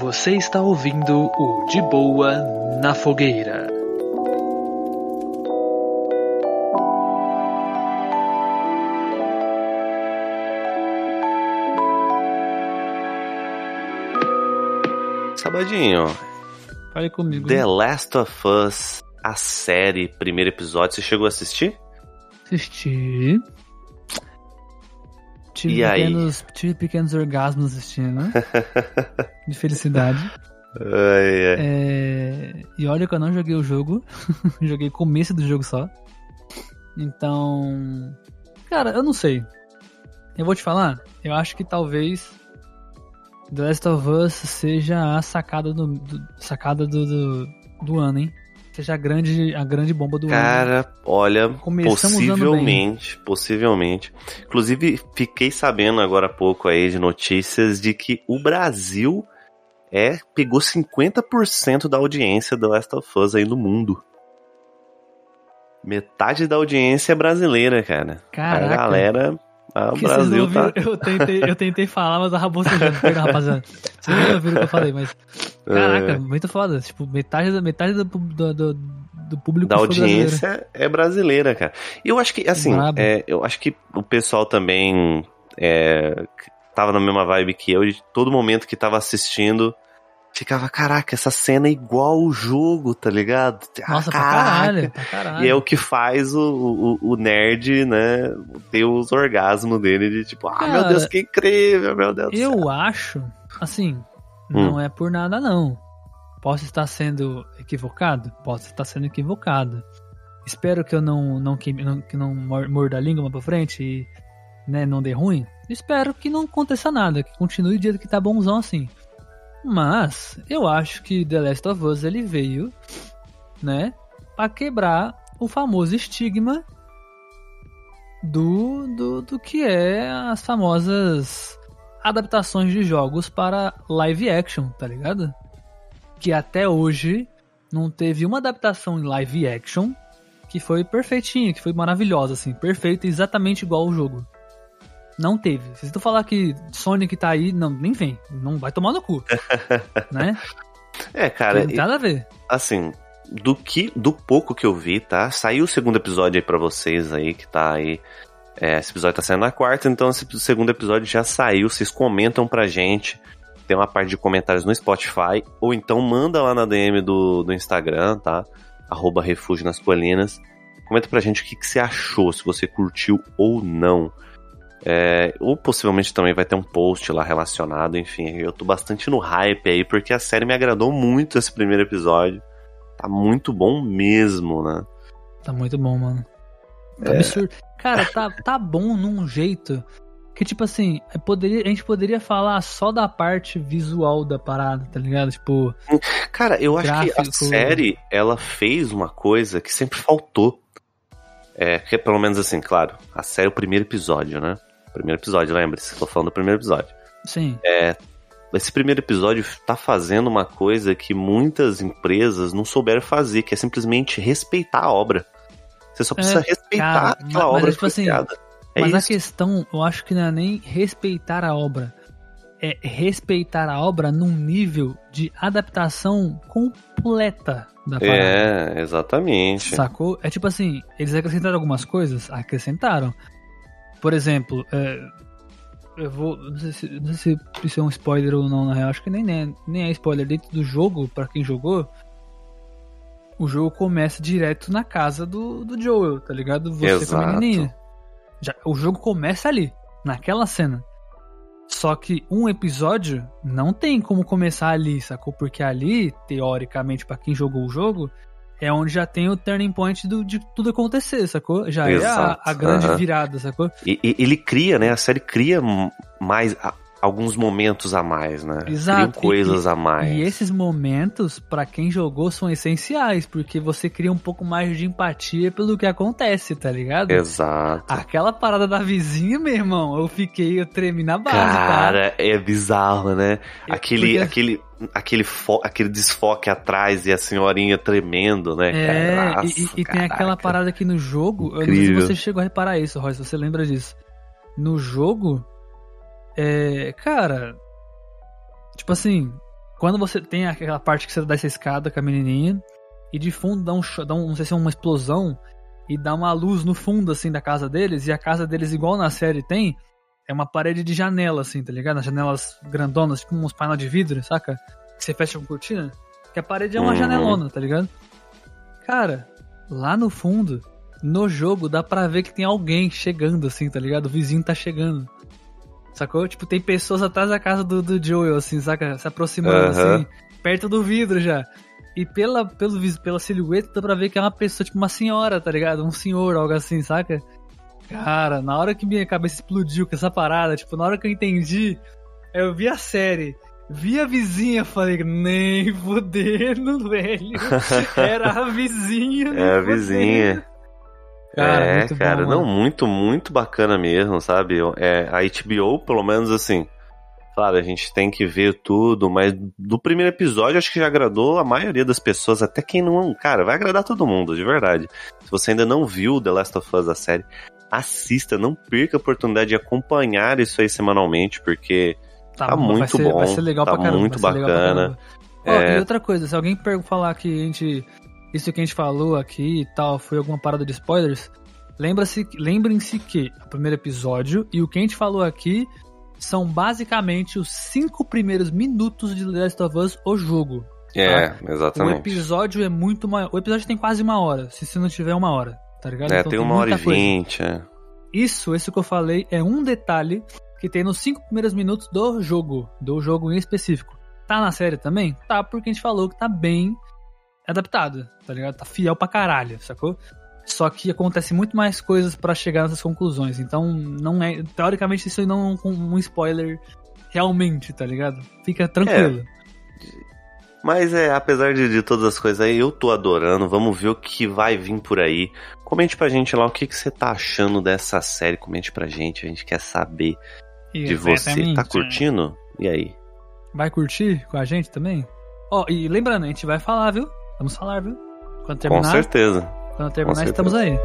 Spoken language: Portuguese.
Você está ouvindo o De Boa na Fogueira. Sabadinho, Fale comigo. The Last of Us, a série, primeiro episódio, você chegou a assistir? Assisti. Tive E aí? pequenos, tive pequenos orgasmos assistindo. de felicidade. Ai, ai. É, E olha que eu não joguei o jogo. joguei o começo do jogo só. Então. Cara, eu não sei. Eu vou te falar. Eu acho que talvez. The Last of Us seja a sacada do, do- sacada do, do, do ano, hein? Seja a grande, a grande bomba do ano. Cara, olha, Começamos possivelmente, possivelmente. Inclusive, fiquei sabendo agora há pouco aí de notícias de que o Brasil é pegou 50% da audiência do Last of Us aí no mundo. Metade da audiência é brasileira, cara. Caraca. A galera, ah, o Brasil tá eu, tentei, eu tentei falar, mas a bocejando. Perdão, rapaziada. Vocês não ouviram o que eu falei, mas. Caraca, É. muito foda. Tipo, metade, da- metade do, do, do, do público da audiência é brasileira, cara. E eu acho que, assim, é, eu acho que o pessoal também é, tava na mesma vibe que eu, de todo momento que tava assistindo, ficava, caraca, essa cena é igual o jogo, tá ligado? Ah, Nossa, pra caraca. caralho, pra caralho. E é o que faz o, o, o nerd, né, ter os orgasmos dele de tipo, ah, meu Cara, Deus, que incrível, meu Deus. Eu acho, assim, Hum. não é por nada não. Posso estar sendo equivocado? Posso estar sendo equivocado. Espero que eu não não que não, que não mor- morda a língua pra frente e né, não dê ruim. Espero que não aconteça nada, que continue do jeito que tá bonzão assim. Mas eu acho que The Last of Us ele veio, né, para quebrar o famoso estigma do, do, do que é as famosas adaptações de jogos para live action, tá ligado? Que até hoje não teve uma adaptação em live action que foi perfeitinha, que foi maravilhosa, assim, perfeita, exatamente igual ao jogo. Não teve. Se tu falar que Sonic tá aí, não, nem vem. Não vai tomar no cu. né? É, cara, Não tem nada a ver. assim, do que do pouco que eu vi, tá? Saiu o segundo episódio aí pra vocês aí, que tá aí. é, esse episódio tá saindo na quarta, então esse segundo episódio já saiu. Vocês comentam pra gente. Tem uma parte de comentários no Spotify. Ou então manda lá na DM do, do Instagram, tá? Arroba Refúgio nas Colinas. Comenta pra gente o que, que você achou, se você curtiu ou não. É, ou possivelmente também vai ter um post lá relacionado, enfim, eu tô bastante no hype aí, porque a série me agradou muito esse primeiro episódio. Tá muito bom mesmo, né? Tá muito bom, mano. Tá É. absurdo. Cara, tá, tá bom num jeito que, tipo assim, é, poderia, a gente poderia falar só da parte visual da parada, tá ligado? Tipo, Cara, eu acho que a Gráfico. série, ela fez uma coisa que sempre faltou. É, que pelo menos assim, claro, a série é o primeiro episódio, né? Primeiro episódio, lembre-se, tô falando do primeiro episódio. sim. Esse primeiro episódio tá fazendo uma coisa que muitas empresas não souberam fazer, que é simplesmente respeitar a obra. Você só precisa respeitar cara, aquela mas- mas obra é que tipo assim. É Mas a questão, eu acho que não é nem respeitar a obra. É respeitar a obra num nível de adaptação completa da parada. É, exatamente. Sacou? É tipo assim, eles acrescentaram algumas coisas? Acrescentaram. Por exemplo, é, eu vou. Não sei, se, não sei se isso é um spoiler ou não, na real. Acho que nem, é- nem é spoiler. Dentro do jogo, pra quem jogou, o jogo começa direto na casa do, do Joel, tá ligado? Você com a Exato. menininha. Já, o jogo começa ali, naquela cena. Só que um episódio não tem como começar ali, sacou? Porque ali, teoricamente, pra quem jogou o jogo, é onde já tem o turning point do, de tudo acontecer, sacou? Já é a, Exato, a grande aham. virada, sacou? E, e- ele cria, né? A série cria mais a- alguns momentos a mais, né? Exato, Cria coisas a mais. E esses momentos, pra quem jogou, são essenciais, porque você cria um pouco mais de empatia pelo que acontece, tá ligado? Exato. Aquela parada da vizinha, meu irmão, eu fiquei, eu tremi na base, tá? Cara, é bizarro, né? É, Aquele, porque- aquele, aquele, fo- aquele desfoque atrás e a senhorinha tremendo, né? É, cara? e, e- e tem aquela caraca. parada aqui no jogo, eu não sei Incrível. se você chegou a reparar isso, Roy, se você lembra disso. No jogo, é, cara, tipo assim, quando você tem aquela parte que você dá essa escada com a menininha, e de fundo dá um, dá um não sei se é uma explosão, e dá uma luz no fundo, assim, da casa deles, e a casa deles, igual na série tem, é uma parede de janela, assim, tá ligado? As janelas grandonas, tipo uns painéis de vidro, saca? Que você fecha com cortina. Que a parede é uma Uhum. janelona, tá ligado? Cara, lá no fundo, no jogo, dá pra ver que tem alguém chegando, assim, tá ligado? O vizinho tá chegando. Sacou? Tipo, tem pessoas atrás da casa do, do Joel, assim, saca? Se aproximando, Aham. assim, perto do vidro já. E pela, pelo, pela silhueta dá pra ver que é uma pessoa, tipo uma senhora, tá ligado? Um senhor, algo assim, saca? Cara, na hora que minha cabeça explodiu com essa parada, tipo, na hora que eu entendi, eu vi a série, vi a vizinha, falei, nem fudendo, velho. Era a vizinha. É a vizinha. Cara, é, muito bom, cara, não, mano. muito, muito bacana mesmo, sabe? É, a HBO, pelo menos assim, claro, a gente tem que ver tudo, mas do primeiro episódio acho que já agradou a maioria das pessoas, até quem não. Cara, vai agradar todo mundo, de verdade. Se você ainda não viu The Last of Us, a série, assista, não perca a oportunidade de acompanhar isso aí semanalmente, porque tá bom, muito ser, bom, Vai ser legal tá pra caramba. muito legal pra bacana. caramba. Ó, É. E outra coisa, se alguém falar que a gente. Isso que a gente falou aqui e tal foi alguma parada de spoilers, lembra-se, lembrem-se que o primeiro episódio e o que a gente falou aqui são basicamente os cinco primeiros minutos de The Last of Us, o jogo. é, O exatamente. episódio é muito maior. O episódio tem quase uma hora, se você não tiver uma hora, tá ligado? É, Então tem uma hora e vinte, é. Isso, isso que eu falei é um detalhe que tem nos cinco primeiros minutos do jogo, do jogo em específico. Tá na série também? Tá, porque a gente falou que tá bem adaptado, tá ligado? Tá fiel pra caralho, sacou? Só que acontece muito mais coisas pra chegar nessas conclusões. Então, não é. Teoricamente, isso não é um, um spoiler realmente, tá ligado? Fica tranquilo. Mas é, apesar de, de todas as coisas aí, eu tô adorando. Vamos ver o que vai vir por aí. Comente pra gente lá o que, que você tá achando dessa série. Comente pra gente, a gente quer saber de você. Tá Exatamente. curtindo? E aí? Vai curtir com a gente também? Ó, e lembrando, a gente vai falar, viu? Vamos falar, viu? Quando Com terminar, certeza. quando terminar certeza. estamos aí.